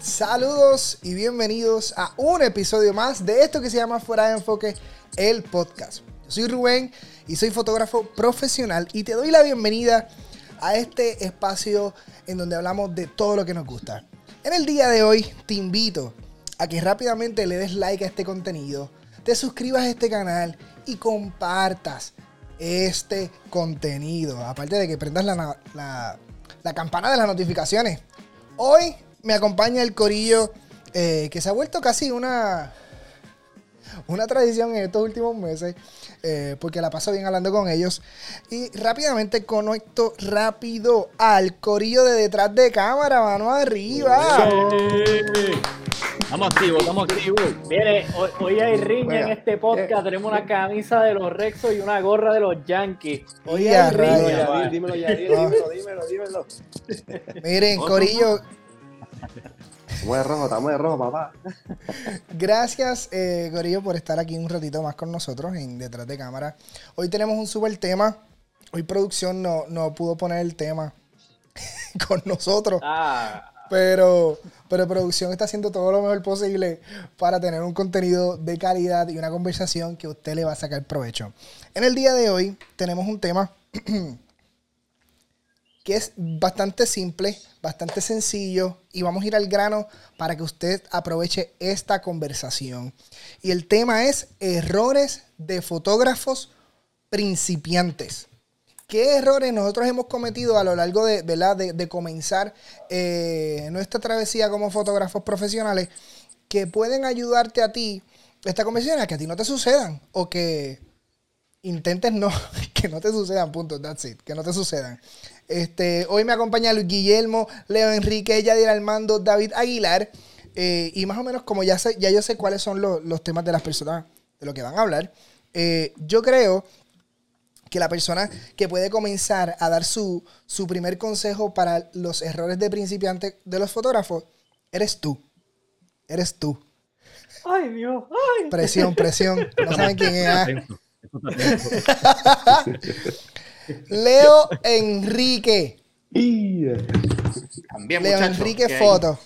Saludos y bienvenidos a un episodio más de esto que se llama Fuera de Enfoque, el podcast. Yo soy Rubén y soy fotógrafo profesional y te doy la bienvenida a este espacio en donde hablamos de todo lo que nos gusta. En el día de hoy te invito a que rápidamente le des like a este contenido, te suscribas a este canal y compartas este contenido. Aparte de que prendas la, la campana de las notificaciones. Hoy me acompaña el corillo eh, que se ha vuelto casi una, una tradición en estos últimos meses, eh, porque la paso bien hablando con ellos. Y rápidamente conecto rápido al corillo de detrás de cámara, mano arriba. Estamos activos, estamos activos. Mire, hoy, hay riña en este podcast. Tenemos una camisa de los Rexos y una gorra de los Yankees. Hoy hay riña. Dímelo, ya, dímelo, dímelo, dímelo. Miren, Corillo, Estamos de rojo, estamos de rojo, papá. Gracias, eh, Gorillo, por estar aquí un ratito más con nosotros en Detrás de Cámara. Hoy tenemos un super tema. Hoy producción no, no pudo poner el tema con nosotros. Ah. Pero, pero producción está haciendo todo lo mejor posible para tener un contenido de calidad y una conversación que usted le va a sacar provecho. En el día de hoy tenemos un tema que es bastante simple, bastante sencillo y vamos a ir al grano para que usted aproveche esta conversación. Y el tema es errores de fotógrafos principiantes. ¿Qué errores nosotros hemos cometido a lo largo de, de, de comenzar eh, nuestra travesía como fotógrafos profesionales que pueden ayudarte a ti, esta conversación, a que a ti no te sucedan o que intentes no, que no te sucedan, punto, that's it, que no te sucedan. Este, hoy me acompaña Luis Guillermo, Leo Enrique, Yadir Armando, David Aguilar. Eh, y más o menos como ya sé, ya yo sé cuáles son los, temas de las personas de lo que van a hablar. Eh, yo creo que la persona que puede comenzar a dar su, su primer consejo para los errores de principiante de los fotógrafos, eres tú. Eres tú. Ay, Dios. Presión, presión. No saben quién es. Leo Enrique. Leo Enrique Foto.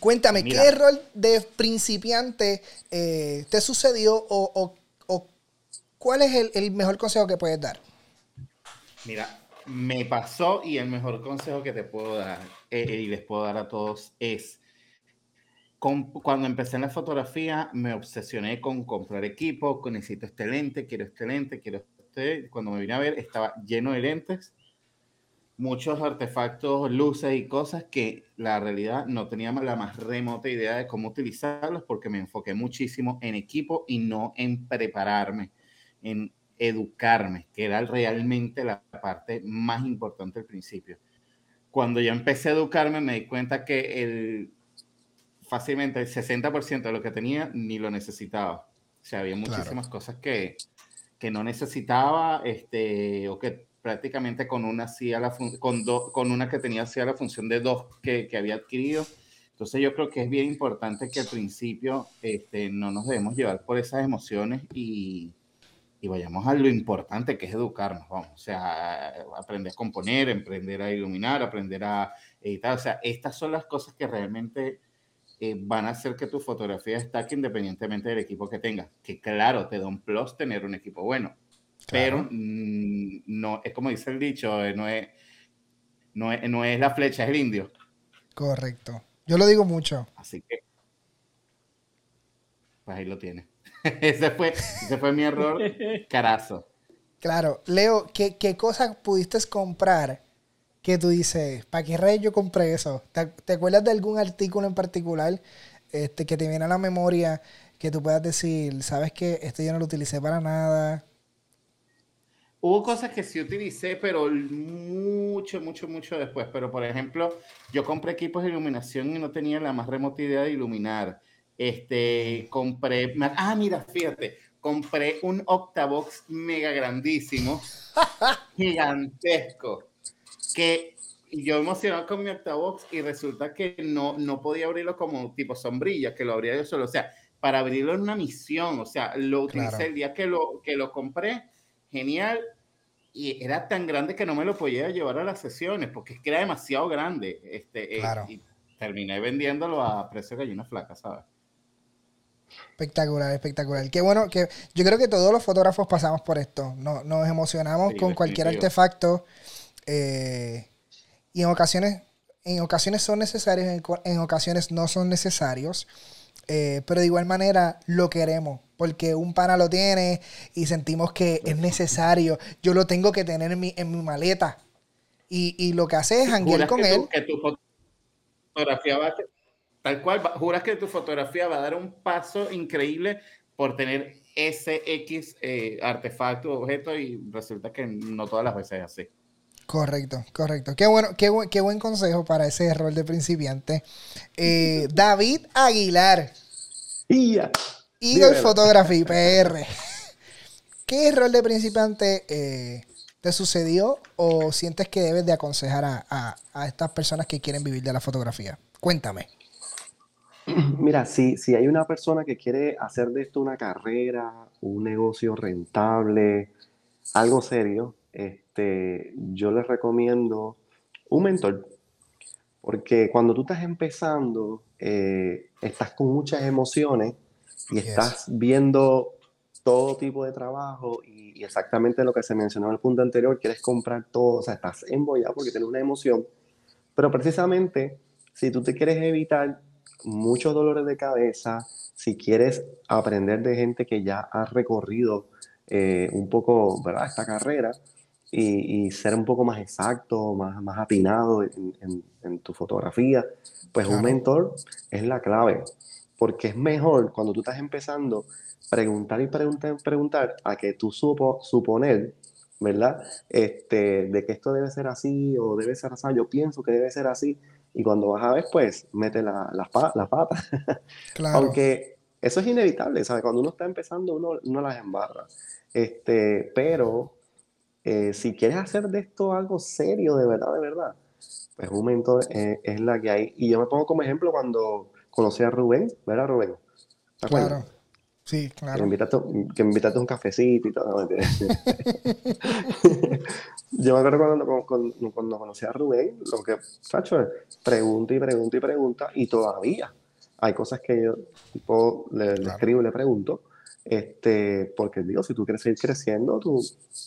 Cuéntame, ¿qué error de principiante eh, te sucedió o, cuál es el, mejor consejo que puedes dar? Mira, me pasó y el mejor consejo que te puedo dar eh, y les puedo dar a todos es, cuando empecé en la fotografía me obsesioné con comprar equipo, con necesito este lente, quiero este lente, quiero cuando me vine a ver, estaba lleno de lentes, muchos artefactos, luces y cosas que la realidad no tenía la más remota idea de cómo utilizarlos porque me enfoqué muchísimo en equipo y no en prepararme, en educarme, que era realmente la parte más importante al principio. Cuando yo empecé a educarme me di cuenta que el, fácilmente el 60% de lo que tenía ni lo necesitaba. O sea, había muchísimas cosas que, que no necesitaba, este, o que prácticamente con una, hacía la con, con una que tenía hacía la función de dos que, que, había adquirido. Entonces yo creo que es bien importante que al principio este, no nos debemos llevar por esas emociones y, y vayamos a lo importante que es educarnos, vamos, o sea, aprender a componer, aprender a iluminar, aprender a editar, o sea, estas son las cosas que realmente eh, van a hacer que tu fotografía destaque independientemente del equipo que tengas. Que claro, te da un plus tener un equipo bueno, pero mm, no, es como dice el dicho, eh, no es, no es, no es la flecha, es el indio. Correcto. Yo lo digo mucho. Así que, pues ahí lo tienes. ese, fue, ese fue mi error, carazo. Claro. Leo, ¿qué, qué cosas pudiste comprar que tú dices, ¿para qué rey yo compré eso? ¿Te, acuerdas de algún artículo en particular este, que te viene a la memoria que tú puedas decir, sabes que esto yo no lo utilicé para nada? Hubo cosas que sí utilicé, pero mucho, mucho, mucho después. Pero, por ejemplo, yo compré equipos de iluminación y no tenía la más remota idea de iluminar. Este, compré, ah, mira, fíjate, compré un Octavox mega grandísimo, gigantesco que yo emocionado con mi Octavox y resulta que no, no podía abrirlo como tipo sombrilla, que lo abría yo solo. O sea, para abrirlo en una misión, o sea, lo utilicé el día que lo, que lo compré, genial, y era tan grande que no me lo podía llevar a las sesiones, porque es que era demasiado grande. Este, eh, y terminé vendiéndolo a precio de gallina flaca, ¿sabes? Espectacular, espectacular. Qué bueno que yo creo que todos los fotógrafos pasamos por esto. No- nos emocionamos Sí, con cualquier artefacto eh, y en ocasiones, en ocasiones son necesarios, en, en ocasiones no son necesarios. eh, pero de igual manera lo queremos porque un pana lo tiene y sentimos que es necesario. Yo lo tengo que tener en mi, en mi maleta. Y, y lo que hace es janguear con que él. tu- que tu fotografía va a tal cual, juras que tu fotografía va a dar un paso increíble por tener ese X eh, artefacto, objeto, y resulta que no todas las veces es así. Correcto, correcto. Qué bueno, qué, buen- qué buen consejo para ese rol de principiante. Eh, David Aguilar, Y ya. Eagle. Photography PR. ¿Qué rol de principiante eh, te sucedió o sientes que debes de aconsejar a, a- a estas personas que quieren vivir de la fotografía? Cuéntame. Mira, si, si hay una persona que quiere hacer de esto una carrera, un negocio rentable, algo serio, este, yo les recomiendo un mentor. Porque cuando tú estás empezando, eh, estás con muchas emociones y Yes. estás viendo todo tipo de trabajo y, y exactamente lo que se mencionó en el punto anterior, quieres comprar todo, o sea, estás embollado porque tienes una emoción. Pero precisamente, si tú te quieres evitar muchos dolores de cabeza, si quieres aprender de gente que ya ha recorrido eh, un poco, ¿verdad?, esta carrera y, y ser un poco más exacto, más, más atinado en, en- en tu fotografía, pues un Claro. mentor es la clave, porque es mejor cuando tú estás empezando preguntar y preguntar preguntar a que tú supo, suponer, ¿verdad? Este, de que esto debe ser así o debe ser así, yo pienso que debe ser así, y cuando vas a ver, pues mete la, la, pa- la pata. Claro. Aunque eso es inevitable, ¿sabes? Cuando uno está empezando, uno, uno las embarra. Este, pero eh, si quieres hacer de esto algo serio, de verdad, de verdad, pues un mentor eh, es la que hay. Y yo me pongo como ejemplo cuando conocí a Rubén, ¿verdad, Rubén? Claro. Sí, Que me claro. invitaste, que me invitaste a un cafecito y todo. ¿no? Yo me acuerdo cuando, cuando, cuando conocí a Rubén, lo que, Sacho, pregunta y pregunta y pregunta, y todavía hay cosas que yo tipo, le, le Claro. escribo y le pregunto, este, porque digo, si tú quieres seguir creciendo, tú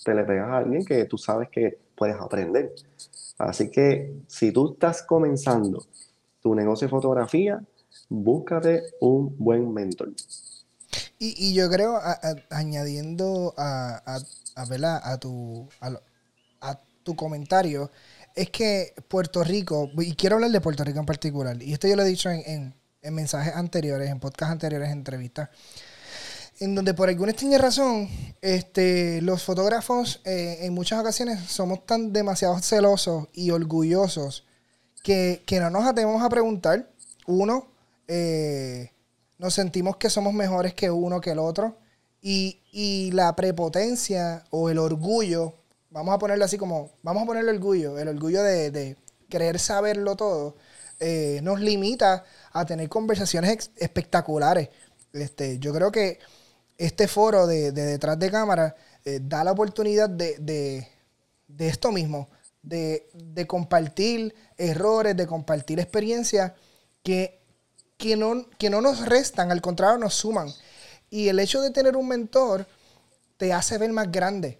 te le pegas a alguien que tú sabes que puedes aprender. Así que si tú estás comenzando tu negocio de fotografía, búscate un buen mentor. Y, y yo creo, a- a- añadiendo a, a, tu, a tu comentario, es que Puerto Rico, y quiero hablar de Puerto Rico en particular, y esto yo lo he dicho en, en- en mensajes anteriores, en podcasts anteriores, en entrevistas, en donde por alguna extraña razón, este, los fotógrafos eh, en muchas ocasiones somos tan demasiado celosos y orgullosos que, que no nos atrevemos a preguntar. Uno, eh, nos sentimos que somos mejores que uno que el otro. Y, y la prepotencia o el orgullo, vamos a ponerlo así como, vamos a ponerle orgullo, el orgullo de, de querer saberlo todo, eh, nos limita a tener conversaciones espectaculares. Este, yo creo que este foro de, de detrás de cámara eh, da la oportunidad de, de- de esto mismo, de, compartir errores, de compartir experiencias que, que, no, que no nos restan, al contrario, nos suman. Y el hecho de tener un mentor te hace ver más grande.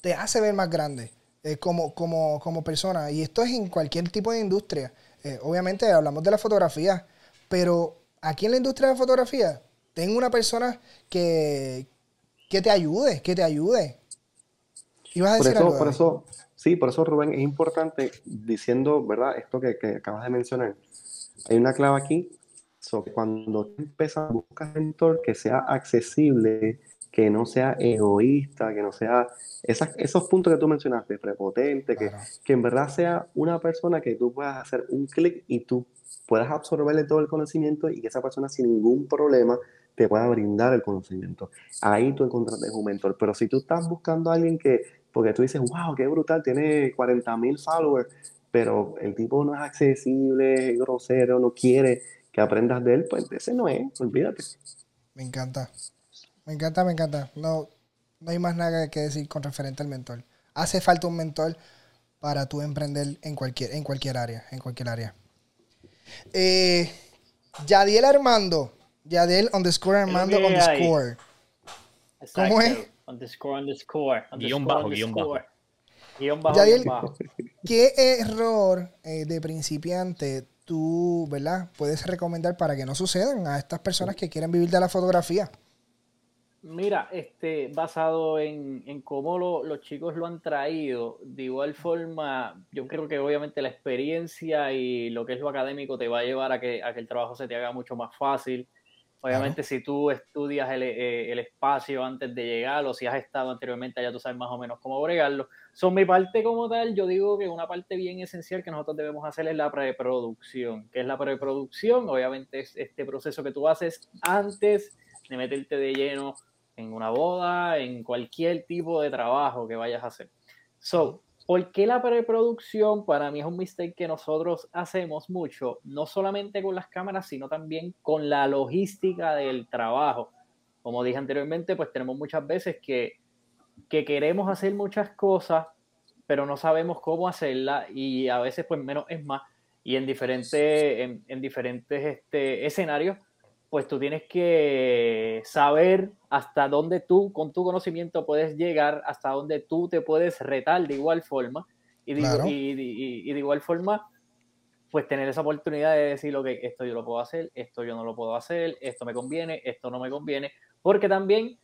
Te hace ver más grande eh, como, como, como persona. Y esto es en cualquier tipo de industria. Eh, obviamente hablamos de la fotografía, pero aquí en la industria de la fotografía, ten una persona que, que te ayude, que te ayude. ¿Ibas a Por decir eso, algo, por eso, sí, por eso, Rubén, es importante diciendo, ¿verdad? Esto que, que acabas de mencionar. Hay una clave aquí, so, cuando empiezas a buscar un mentor que sea accesible, que no sea egoísta, que no sea esas, esos puntos que tú mencionaste, prepotente, que, Claro. que en verdad sea una persona que tú puedas hacer un clic y tú puedas absorberle todo el conocimiento y que esa persona sin ningún problema te pueda brindar el conocimiento. Ahí tú encontraste un mentor. Pero si tú estás buscando a alguien que, porque tú dices, wow, qué brutal, tiene 40 mil followers, pero el tipo no es accesible, es grosero, no quiere que aprendas de él, pues ese no es, olvídate. Me encanta. Me encanta, me encanta. No, no hay más nada que decir con referente al mentor. Hace falta un mentor para tú emprender en cualquier, en cualquier área, en cualquier área. Eh, Yadiel Armando. Yadiel underscore Armando underscore. ¿Cómo es? Exacto. Underscore, underscore. Guión bajo, guion bajo. Guión bajo, Ya di guion el- bajo. ¿Qué error eh, de principiante tú, verdad, puedes recomendar para que no sucedan a estas personas que quieren vivir de la fotografía? Mira, este, basado en, en cómo lo- los chicos lo han traído, de igual forma, yo creo que obviamente la experiencia y lo que es lo académico te va a llevar a que, a que el trabajo se te haga mucho más fácil. Obviamente, si tú estudias el, eh, el espacio antes de llegar o si has estado anteriormente, ya tú sabes más o menos cómo bregarlo. Son mi parte como tal, yo digo que una parte bien esencial que nosotros debemos hacer es la preproducción. ¿Qué es la preproducción? Obviamente es este proceso que tú haces antes de meterte de lleno en una boda, en cualquier tipo de trabajo que vayas a hacer. So, ¿por qué la preproducción? Para mí es un mistake que nosotros hacemos mucho, no solamente con las cámaras, sino también con la logística del trabajo. Como dije anteriormente, pues tenemos muchas veces que, que queremos hacer muchas cosas, pero no sabemos cómo hacerlas y a veces pues menos es más. Y en diferentes, en, en diferentes este, escenarios, pues tú tienes que saber hasta dónde tú, con tu conocimiento, puedes llegar, hasta dónde tú te puedes retar de igual forma. Y de, Claro. y, y- y de igual forma, pues tener esa oportunidad de decir, ok, esto yo lo puedo hacer, esto yo no lo puedo hacer, esto me conviene, esto no me conviene. Porque también,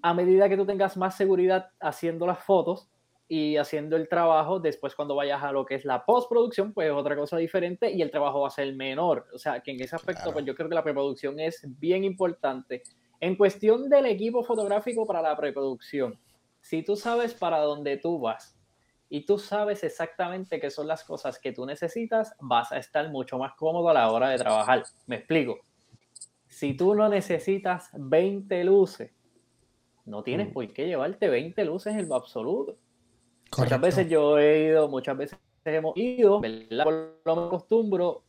a medida que tú tengas más seguridad haciendo las fotos, y haciendo el trabajo, después cuando vayas a lo que es la postproducción, pues es otra cosa diferente y el trabajo va a ser menor. O sea, que en ese aspecto, Claro. pues yo creo que la preproducción es bien importante. En cuestión del equipo fotográfico para la preproducción, si tú sabes para dónde tú vas y tú sabes exactamente qué son las cosas que tú necesitas, vas a estar mucho más cómodo a la hora de trabajar. Me explico. Si tú no necesitas 20 luces, no tienes Mm. por qué llevarte 20 luces en lo absoluto. Muchas veces yo he ido, muchas veces hemos ido, ¿verdad? Por lo me acostumbro,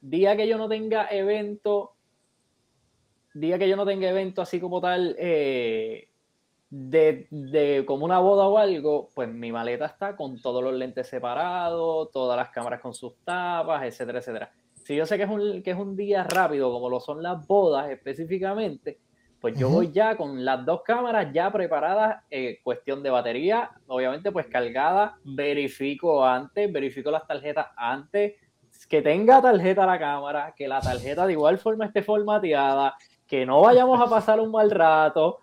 día que yo no tenga evento, día que yo no tenga evento así como tal, eh, de, de como una boda o algo, pues mi maleta está con todos los lentes separados, todas las cámaras con sus tapas, etcétera, etcétera. Si yo sé que es un, que es un día rápido, como lo son las bodas específicamente, pues yo voy ya con las dos cámaras ya preparadas, eh, cuestión de batería, obviamente pues cargada, verifico antes, verifico las tarjetas antes, que tenga tarjeta la cámara, que la tarjeta de igual forma esté formateada, que no vayamos a pasar un mal rato,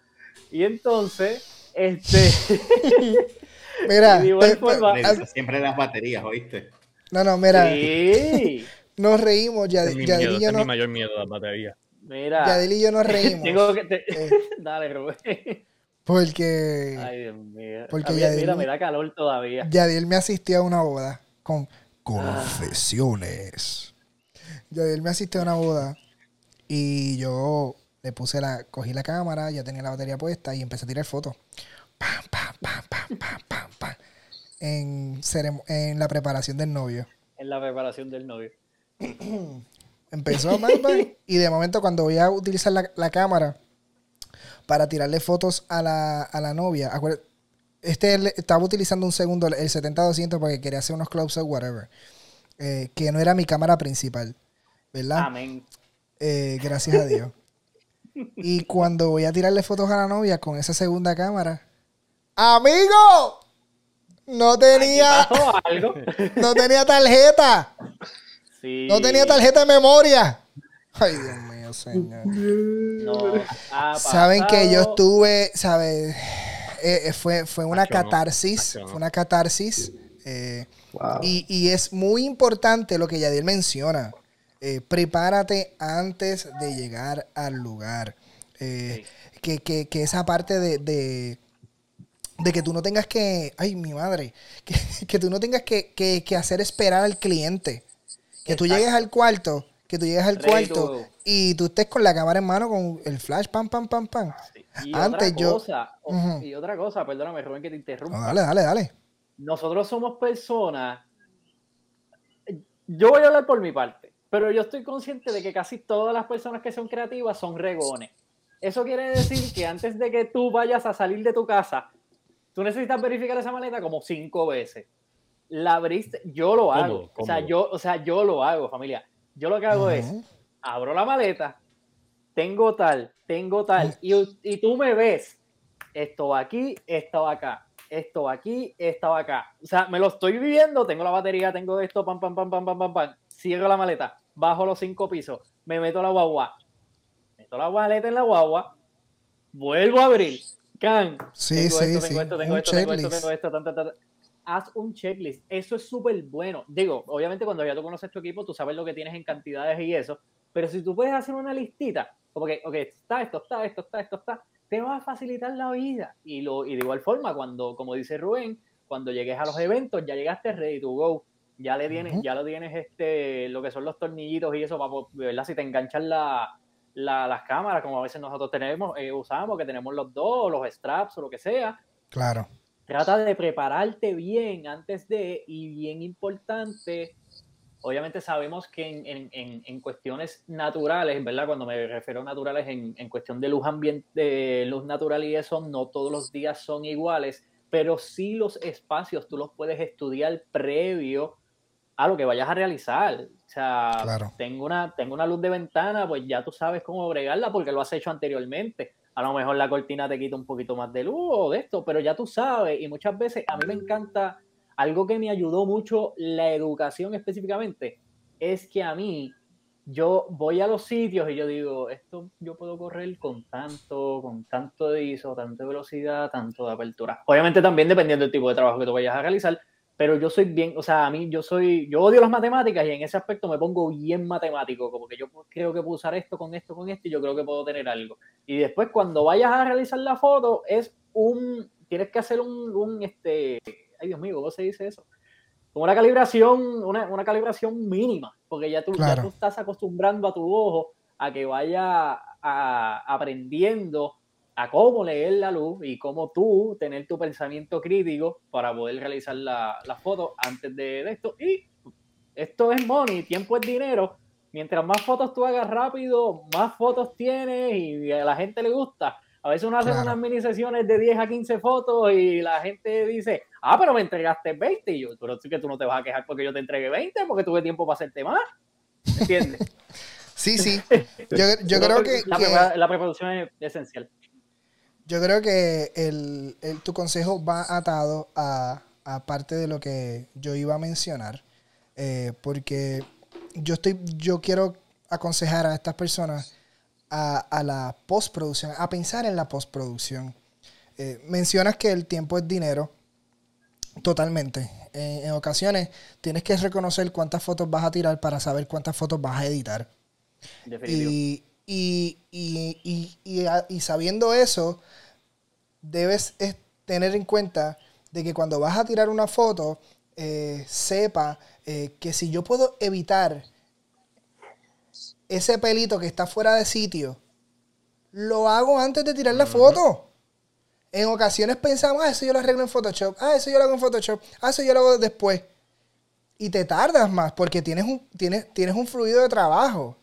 y entonces, este, Mira, de igual te- forma- te- siempre las baterías, ¿oíste? no, no, mira, sí, nos reímos, Yad- es mi miedo, es mi no, mayor miedo, la batería. Mira, Yadil y yo nos reímos. tengo que, te- eh, dale, Rubén. porque Ay, Dios mío. Porque mí, ya mira, me da calor todavía. Yadiel me asistió a una boda con confesiones. Yadiel me asistió a una boda y yo le puse la, cogí la cámara, ya tenía la batería puesta y empecé a tirar fotos. Pam, pam, pam, pam, pam, pam, pam. En, en la preparación del novio. En la preparación del novio. Empezó pam, pam, y de momento cuando voy a utilizar la, la cámara para tirarle fotos a la, a la novia, este estaba utilizando un segundo, el 70-200 porque quería hacer unos close-up, whatever. eh, que no era mi cámara principal, ¿verdad? Amén. Eh, gracias a Dios. Y cuando voy a tirarle fotos a la novia con esa segunda cámara, ¡Amigo! No tenía, algo. no tenía tarjeta. Sí. No tenía tarjeta de memoria. Ay, Dios mío, señor. No, Saben que yo estuve, ¿sabes? Eh, eh, fue, fue una catarsis. Fue una catarsis. eh, Wow. y, y es muy importante lo que Yadiel menciona. Eh, prepárate antes de llegar al lugar. Eh, que, que- que esa parte de, de, de que tú no tengas que. Ay, mi madre. Que, que tú no tengas que, que- que hacer esperar al cliente. Que tú llegues al cuarto. Que tú llegues al Ready cuarto y tú estés con la cámara en mano con el flash, pam, pam, pam, pam. Y Antes otra yo- cosa, o- Ujú. y otra cosa, perdóname, Rubén, que te No, interrumpa. dale, dale, dale. Nosotros somos personas. Yo voy a hablar por mi parte, pero yo estoy consciente de que casi todas las personas que son creativas son regones. Eso quiere decir que antes de que tú vayas a salir de tu casa, tú necesitas verificar esa maleta como cinco veces. La abriste, yo lo hago. O sea, yo, o sea, yo lo hago, familia. Yo lo que hago es, abro la maleta, tengo tal, tengo tal, y, y tú me ves, esto va aquí, esto va acá, esto va aquí, esto va acá. O sea, me lo estoy viviendo, tengo la batería, tengo esto, pam, pam, pam, pam, pam, pam, pam, cierro la maleta, bajo los cinco pisos, me meto la guagua, meto la maleta en la guagua, vuelvo a abrir, can, sí, tengo sí, esto, sí. tengo esto, tengo Un esto, tengo esto, tengo esto, tan, tan. Haz un checklist. Eso es súper bueno. Digo, obviamente cuando ya tú conoces tu equipo, tú sabes lo que tienes en cantidades y eso. Pero si tú puedes hacer una listita, como que, ok, está, esto está, esto está, esto está, te va a facilitar la vida. Y, lo, y de igual forma, cuando, como dice Rubén, cuando llegues a los eventos, ya llegaste ready to go. Ya le tienes, ya lo tienes este, lo que son los tornillitos y eso, para, ¿verdad? Si te enganchan la, la- las cámaras, como a veces nosotros tenemos, eh, usamos, que tenemos los dos, los straps o lo que sea, Claro. Trata de prepararte bien antes de, y bien importante, obviamente sabemos que en, en- en- en cuestiones naturales, ¿verdad? Cuando me refiero a naturales, en, en cuestión de luz ambiente, de luz natural y eso, no todos los días son iguales, pero sí los espacios tú los puedes estudiar previo a lo que vayas a realizar. O sea, Claro. tengo, una, tengo una luz de ventana, pues ya tú sabes cómo bregarla porque lo has hecho anteriormente. A lo mejor la cortina te quita un poquito más de luz o de esto, pero ya tú sabes. Y muchas veces a mí me encanta algo que me ayudó mucho la educación específicamente, es que a mí yo voy a los sitios y yo digo, esto yo puedo correr con tanto, con tanto de ISO, tanta velocidad, tanto de apertura. Obviamente también dependiendo del tipo de trabajo que tú vayas a realizar, pero yo soy bien, o sea, a mí yo soy, yo odio las matemáticas y en ese aspecto me pongo bien matemático, como que yo creo que puedo usar esto con esto, con esto y yo creo que puedo tener algo. Y después cuando vayas a realizar la foto es un, tienes que hacer un, un este, ay Dios mío, ¿cómo se dice eso? Como una calibración, una, una calibración mínima, porque ya tú, ya tú estás acostumbrando a tu ojo a que vaya a- aprendiendo a cómo leer la luz y cómo tú tener tu pensamiento crítico para poder realizar la, la foto antes de, de esto. Y esto es money, tiempo es dinero. Mientras más fotos tú hagas rápido, más fotos tienes y a la gente le gusta. A veces uno hace Claro. unas mini sesiones de 10 a 15 fotos y la gente dice, ah, pero me entregaste 20. Y yo, pero sí que tú no te vas a quejar porque yo te entregué 20, porque tuve tiempo para hacerte más. ¿Entiendes? Sí, sí. Yo, yo creo que, la, que- la preproducción es esencial. Yo creo que el, el- tu consejo va atado a, a parte de lo que yo iba a mencionar. eh, porque yo estoy, yo quiero aconsejar a estas personas a, a la postproducción, a pensar en la postproducción. Eh, mencionas que el tiempo es dinero. Totalmente. En, en ocasiones tienes que reconocer cuántas fotos vas a tirar para saber cuántas fotos vas a editar. Definitivo. Y, y, y, y, y, y sabiendo eso, debes es, tener en cuenta de que cuando vas a tirar una foto, eh, sepa eh, que si yo puedo evitar ese pelito que está fuera de sitio, lo hago antes de tirar la foto. En ocasiones pensamos, ah, eso yo lo arreglo en Photoshop, ah, eso yo lo hago en Photoshop, ah, eso yo lo hago después. Y te tardas más porque tienes un, tienes, tienes un fluido de trabajo.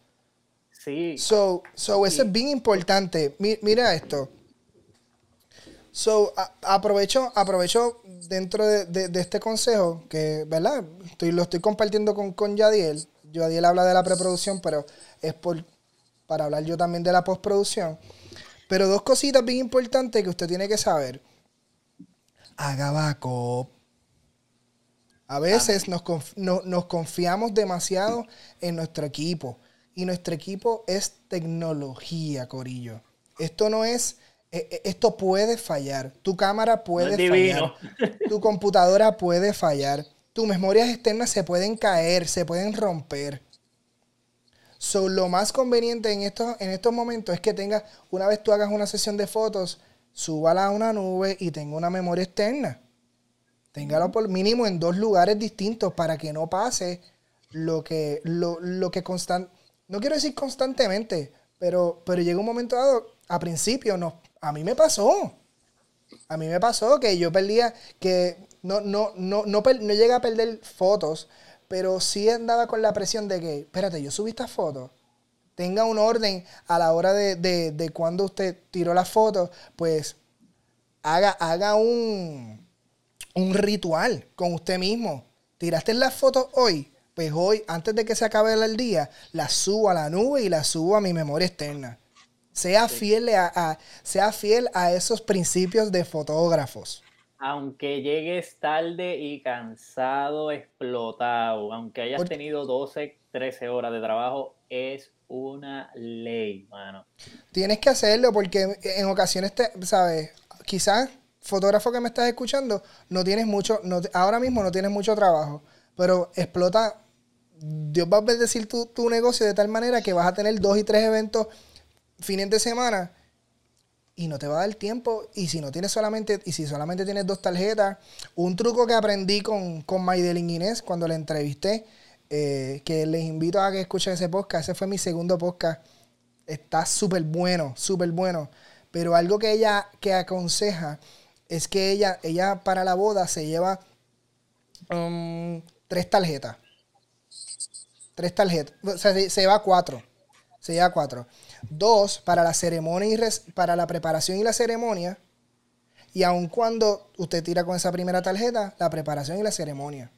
Sí. So, so eso Sí. es bien importante. Mi- mira esto. So, a- aprovecho, aprovecho dentro de, de- de este consejo que, ¿verdad? Estoy, lo estoy compartiendo con, con Yadiel. Yadiel habla de la preproducción, pero es por, para hablar yo también de la postproducción. Pero dos cositas bien importantes que usted tiene que saber. Haga backup. A veces nos, conf- no- nos confiamos demasiado en nuestro equipo. Y nuestro equipo es tecnología, Corillo. Esto no es. eh, eh, Esto puede fallar. Tu cámara puede fallar. Tu computadora puede fallar. Tus memorias externas se pueden caer, se pueden romper. So, lo más conveniente en estos, en estos momentos es que tengas, una vez tú hagas una sesión de fotos, súbala a una nube y tenga una memoria externa. Téngalo por mínimo en dos lugares distintos para que no pase lo que, lo, lo que constan, no quiero decir constantemente, pero, pero llega un momento dado, a principio, no, a mí me pasó. A mí me pasó que yo perdía, que no, no, no, no, no llegué a perder fotos, pero sí andaba con la presión de que, espérate, yo subí estas fotos. Tenga un orden a la hora de, de, de cuando usted tiró las fotos, pues haga, haga un, un ritual con usted mismo. Tiraste las fotos hoy, pues hoy, antes de que se acabe el día, las subo a la nube y las subo a mi memoria externa. Sea, fiel a, sea fiel a esos principios de fotógrafos. Aunque llegues tarde y cansado, explotado, aunque hayas tenido 12, 13 horas de trabajo, es una ley, mano. Tienes que hacerlo porque en ocasiones, te, ¿sabes? Quizás, fotógrafo que me estás escuchando, no tienes mucho, no, ahora mismo no tienes mucho trabajo, pero explota, Dios va a bendecir tu, tu negocio de tal manera que vas a tener dos y tres eventos fines de semana y no te va a dar tiempo. Y si no tienes solamente, y si solamente tienes dos tarjetas, un truco que aprendí con, con Maidelin Inés cuando la entrevisté, eh, que les invito a que escuchen ese podcast. Ese fue mi segundo podcast. Está súper bueno, súper bueno. Pero algo que ella que aconseja es que ella, ella para la boda se lleva um, tres tarjetas. Tres tarjetas. O sea, se, se lleva cuatro. Se lleva cuatro. Dos, para la ceremonia y para la preparación y la ceremonia. Y aun cuando usted tira con esa primera tarjeta, la preparación y la ceremonia.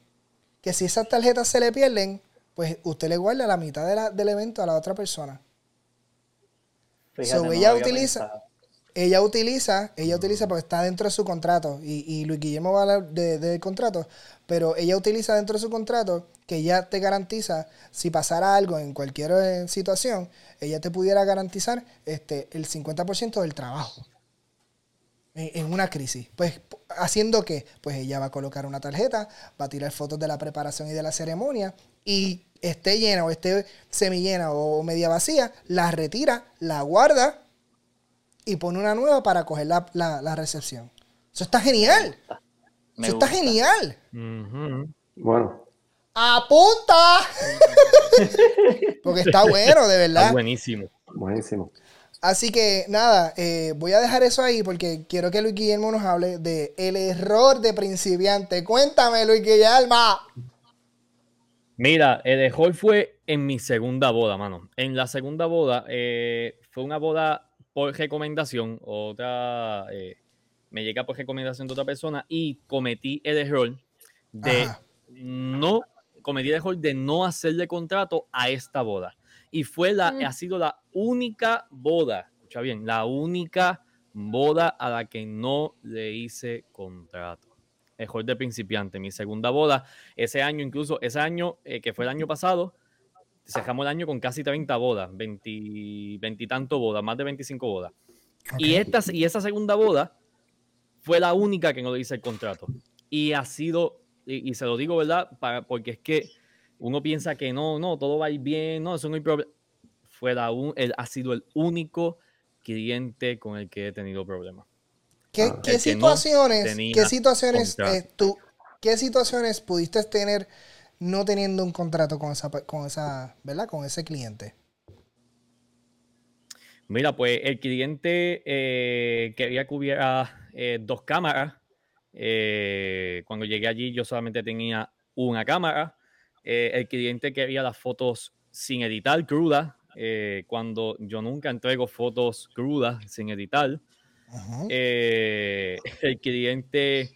Que si esas tarjetas se le pierden, pues usted le guarda la mitad del evento a la otra persona. ella utiliza, ella utiliza, ella utiliza porque está dentro de su contrato, y, y Luis Guillermo va a hablar del de contrato, pero ella utiliza dentro de su contrato que ella te garantiza, si pasara algo en cualquier eh, situación, ella te pudiera garantizar este, el 50% del trabajo en, una crisis. Pues haciendo que, pues ella va a colocar una tarjeta, va a tirar fotos de la preparación y de la ceremonia y esté llena o esté semillena o media vacía, la retira, la guarda y pone una nueva para coger la, recepción. Eso está genial. Eso está genial. Bueno, ¡Apunta! Porque está bueno, de verdad. Está buenísimo. Buenísimo. Así que nada, eh, voy a dejar eso ahí porque quiero que Luis Guillermo nos hable de el error de principiante. Cuéntame, Luis Guillermo. Mira, el error fue en mi segunda boda, mano. En la segunda boda eh, fue una boda por recomendación, otra eh, me llega por recomendación de otra persona y cometí el error de no cometí el error de no hacerle contrato a esta boda. Y fue la, mm. ha sido la única boda, escucha bien, la única boda a la que no le hice contrato. Error de principiante. Mi segunda boda, ese año, incluso ese año eh, que fue el año pasado, cerramos el año con casi 30 bodas, 20, y tanto bodas, más de 25 bodas. Y, esta, y esa segunda boda fue la única que no le hice el contrato. Y ha sido y, se lo digo, ¿verdad? Para, porque es que uno piensa que no, no, todo va a ir bien, no, eso no hay problema. Fue un, él ha sido el único cliente con el que he tenido problemas. ¿Qué, ah, ¿qué situaciones, qué situaciones eh, tú, qué situaciones pudiste tener no teniendo un contrato con esa, con esa, ¿verdad? Con ese cliente. Mira, pues el cliente eh, quería que hubiera eh, dos cámaras eh, cuando llegué allí yo solamente tenía una cámara. Eh, el cliente quería las fotos sin editar, crudas, eh, cuando yo nunca entrego fotos crudas sin editar. el cliente,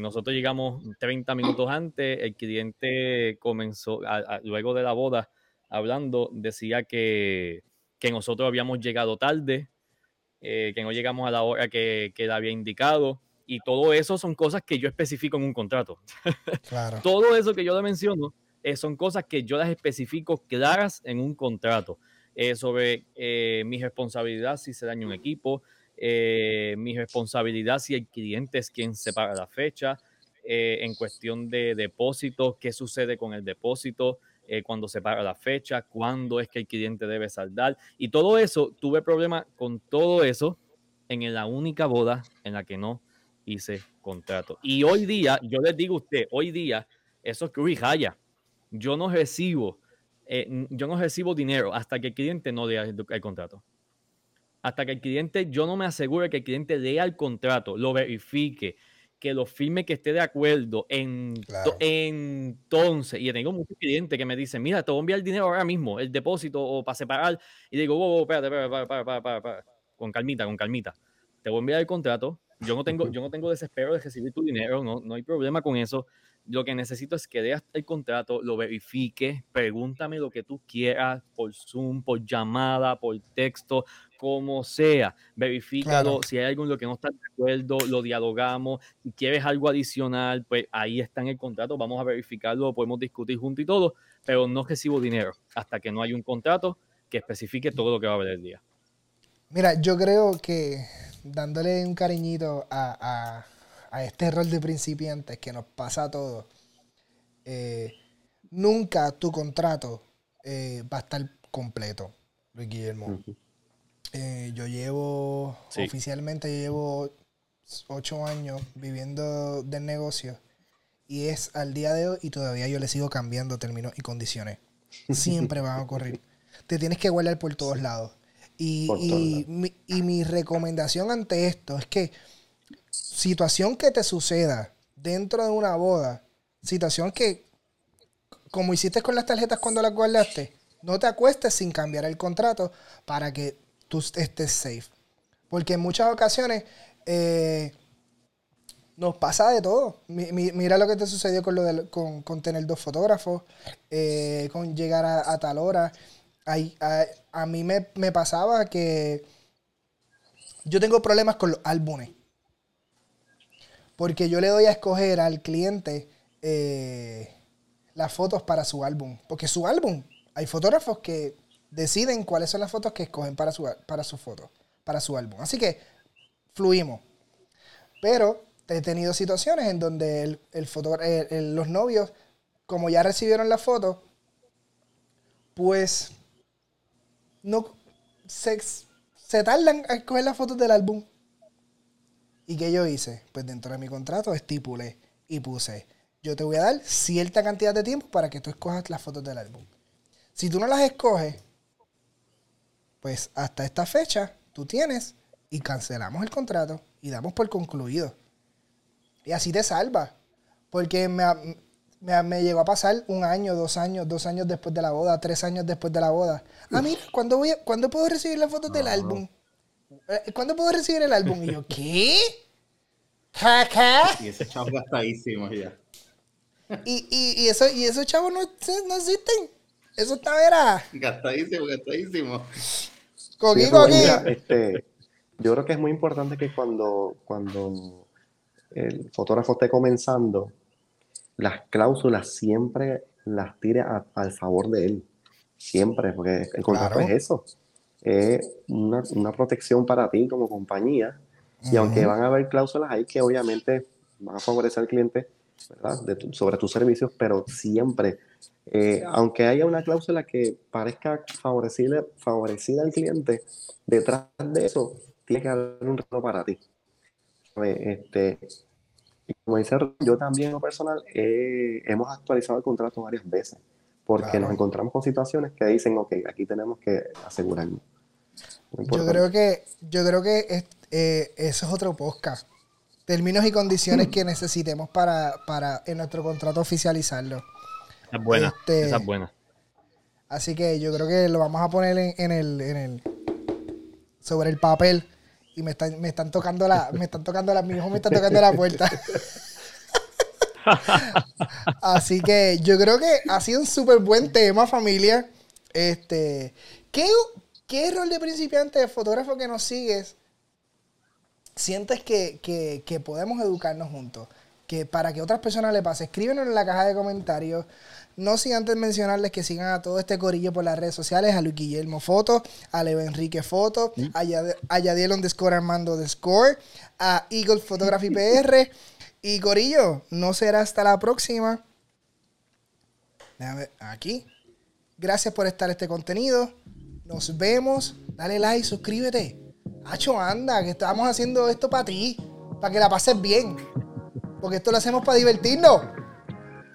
nosotros llegamos 30 minutos antes, el cliente comenzó, luego de la boda, hablando, decía que, que nosotros habíamos llegado tarde, que no llegamos a la hora que, que él había indicado y todo eso son cosas que yo especifico en un contrato. Claro. todo eso que yo le menciono eh, son cosas que yo las especifico claras en un contrato. Eh, sobre eh, mi responsabilidad si se daña un equipo, mi responsabilidad si el cliente es quien separa la fecha, en cuestión de depósito, qué sucede con el depósito, cuando se paga la fecha, cuándo es que el cliente debe saldar. Y todo eso, tuve problemas con todo eso en la única boda en la que no hice contrato. Y hoy día, yo les digo a usted, hoy día, eso es que Jaya. Yo no recibo, eh, yo no recibo dinero hasta que el cliente no lea el, contrato. Hasta que el cliente, yo no me asegure que el cliente lea el contrato, lo verifique, que lo firme, que esté de acuerdo. En, Entonces, y tengo muchos clientes que me dicen, mira, te voy a enviar el dinero ahora mismo, el depósito o para separar. Y digo, oh, espérate, espérate, espérate, espérate, con calmita, con calmita. Te voy a enviar el contrato, yo no tengo, yo no tengo desespero de recibir tu dinero, no, no hay problema con eso. Lo que necesito es que leas el contrato, lo verifiques, pregúntame lo que tú quieras por Zoom, por llamada, por texto, como sea. Verifícalo. Si hay algo en lo que no estás de acuerdo, lo dialogamos. Si quieres algo adicional, pues ahí está en el contrato. Vamos a verificarlo, podemos discutir juntos y todo, pero no recibo dinero hasta que no hay un contrato que especifique todo lo que va a haber el día. Mira, yo creo que dándole un cariñito a a este rol de principiantes que nos pasa a todos, eh, nunca tu contrato eh, va a estar completo, Luis Guillermo. Eh, yo llevo, oficialmente llevo ocho años viviendo del negocio y es al día de hoy y todavía yo le sigo cambiando términos y condiciones. Siempre van a ocurrir. Te tienes que guardar por todos lados. Y, y mi recomendación ante esto es que situación que te suceda dentro de una boda, situación que, como hiciste con las tarjetas cuando las guardaste, no te acuestes sin cambiar el contrato para que tú estés safe. Porque en muchas ocasiones eh, nos pasa de todo. mira lo que te sucedió con, lo de, con, tener dos fotógrafos, eh, con llegar a, tal hora. A, mí me, me pasaba que yo tengo problemas con los álbumes. Porque yo le doy a escoger al cliente eh, las fotos para su álbum. Porque su álbum, hay fotógrafos que deciden cuáles son las fotos que escogen para su, para su foto, para su álbum. Así que fluimos. Pero he tenido situaciones en donde el, el los novios, como ya recibieron la foto, pues no se, se tardan a escoger las fotos del álbum. ¿Y qué yo hice? Pues dentro de mi contrato estipulé y puse, yo te voy a dar cierta cantidad de tiempo para que tú escojas las fotos del álbum. Si tú no las escoges, pues hasta esta fecha tú tienes y cancelamos el contrato y damos por concluido. Y así te salva. Porque me, llegó a pasar un año, dos años, dos años después de la boda, tres años después de la boda. Ah, mira, ¿cuándo, voy ¿cuándo puedo recibir las fotos del álbum? Eh, ¿Cuándo puedo recibir el álbum? Y yo, ¿qué? Y ese chavo gastadísimo ya. Y, y, y, eso, y esos chavos no, no existen. Eso está, vera. Gastadísimo, gastadísimo. Coqui, este, yo creo que es muy importante que cuando, cuando el fotógrafo esté comenzando, las cláusulas siempre las tire al favor de él. Siempre, porque el contrato es eso es una, una, protección para ti como compañía. Y aunque van a haber cláusulas ahí que obviamente van a favorecer al cliente ¿verdad? sobre tus servicios, pero siempre, eh, aunque haya una cláusula que parezca favorecida, favorecida al cliente, detrás de eso tiene que haber un reto para ti. Este, y como dice yo también en lo personal hemos actualizado el contrato varias veces porque nos encontramos con situaciones que dicen, ok, aquí tenemos que asegurarnos. Yo creo que, yo creo que eh, eso es otro podcast. Términos y condiciones que necesitemos para, para en nuestro contrato oficializarlo. Es buena, este, esa es buena. Así que yo creo que lo vamos a poner en, el, en el sobre el papel y me están, me están tocando la, me están tocando la, mi hijo me está tocando la puerta. Así que yo creo que ha sido un súper buen tema, familia. Este, ¿qué, ¿Qué rol de principiante, de fotógrafo que nos sigues, sientes que, podemos educarnos juntos? Que para que otras personas le pase, escríbenos en la caja de comentarios. No sin antes mencionarles que sigan a todo este corillo por las redes sociales, a Luis Guillermo Foto, a Leo Enrique Foto, a, Yadiel underscore Armando de Score, a Eagle Photography PR. Y Corillo, no será hasta la próxima. Déjame aquí. Gracias por estar este contenido. Nos vemos. Dale like, suscríbete. Hacho, anda, que estamos haciendo esto para ti. Para que la pases bien. Porque esto lo hacemos para divertirnos.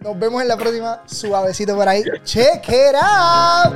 Nos vemos en la próxima. Suavecito por ahí. Check it out.